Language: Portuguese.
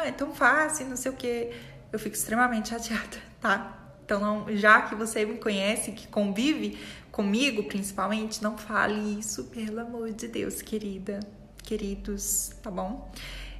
ah, é tão fácil, não sei o que. Eu fico extremamente chateada, tá? Então, não, já que você me conhece, que convive comigo principalmente, não fale isso, pelo amor de Deus, querida, queridos, tá bom?